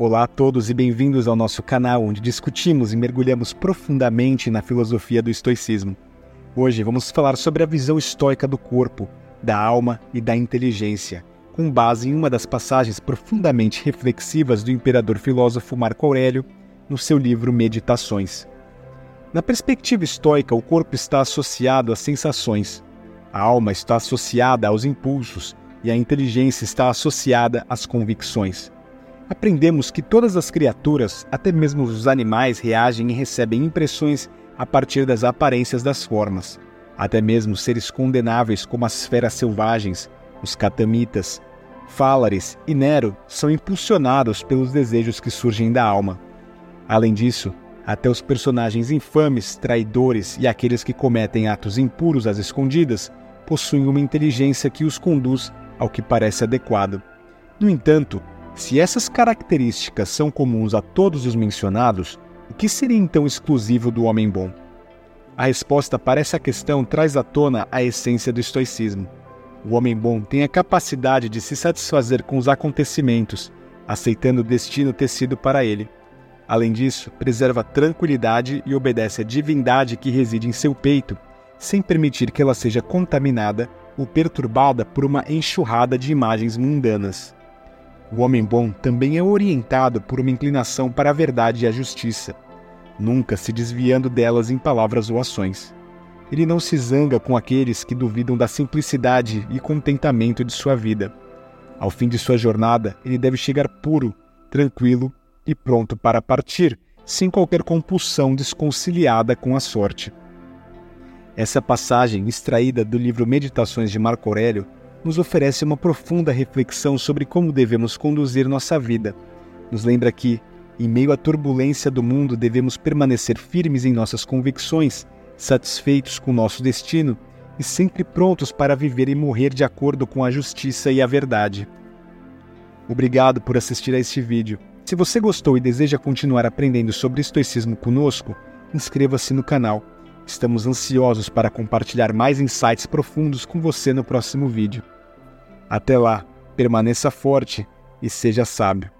Olá a todos e bem-vindos ao nosso canal onde discutimos e mergulhamos profundamente na filosofia do estoicismo. Hoje vamos falar sobre a visão estoica do corpo, da alma e da inteligência, com base em uma das passagens profundamente reflexivas do imperador filósofo Marco Aurélio no seu livro Meditações. Na perspectiva estoica, o corpo está associado às sensações, a alma está associada aos impulsos e a inteligência está associada às convicções aprendemos que todas as criaturas, até mesmo os animais, reagem e recebem impressões a partir das aparências das formas. Até mesmo seres condenáveis como as feras selvagens, os catamitas, Fálares e Nero são impulsionados pelos desejos que surgem da alma. Além disso, até os personagens infames, traidores e aqueles que cometem atos impuros às escondidas possuem uma inteligência que os conduz ao que parece adequado. No entanto, se essas características são comuns a todos os mencionados, o que seria então exclusivo do homem bom? A resposta para essa questão traz à tona a essência do estoicismo. O homem bom tem a capacidade de se satisfazer com os acontecimentos, aceitando o destino tecido para ele. Além disso, preserva a tranquilidade e obedece à divindade que reside em seu peito, sem permitir que ela seja contaminada ou perturbada por uma enxurrada de imagens mundanas. O homem bom também é orientado por uma inclinação para a verdade e a justiça, nunca se desviando delas em palavras ou ações. Ele não se zanga com aqueles que duvidam da simplicidade e contentamento de sua vida. Ao fim de sua jornada, ele deve chegar puro, tranquilo e pronto para partir, sem qualquer compulsão desconciliada com a sorte. Essa passagem, extraída do livro Meditações de Marco Aurélio, nos oferece uma profunda reflexão sobre como devemos conduzir nossa vida. Nos lembra que, em meio à turbulência do mundo, devemos permanecer firmes em nossas convicções, satisfeitos com nosso destino e sempre prontos para viver e morrer de acordo com a justiça e a verdade. Obrigado por assistir a este vídeo. Se você gostou e deseja continuar aprendendo sobre estoicismo conosco, inscreva-se no canal Estamos ansiosos para compartilhar mais insights profundos com você no próximo vídeo. Até lá, permaneça forte e seja sábio.